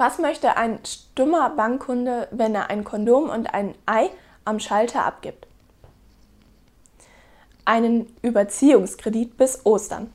Was möchte ein stummer Bankkunde, wenn er ein Kondom und ein Ei am Schalter abgibt? Einen Überziehungskredit bis Ostern.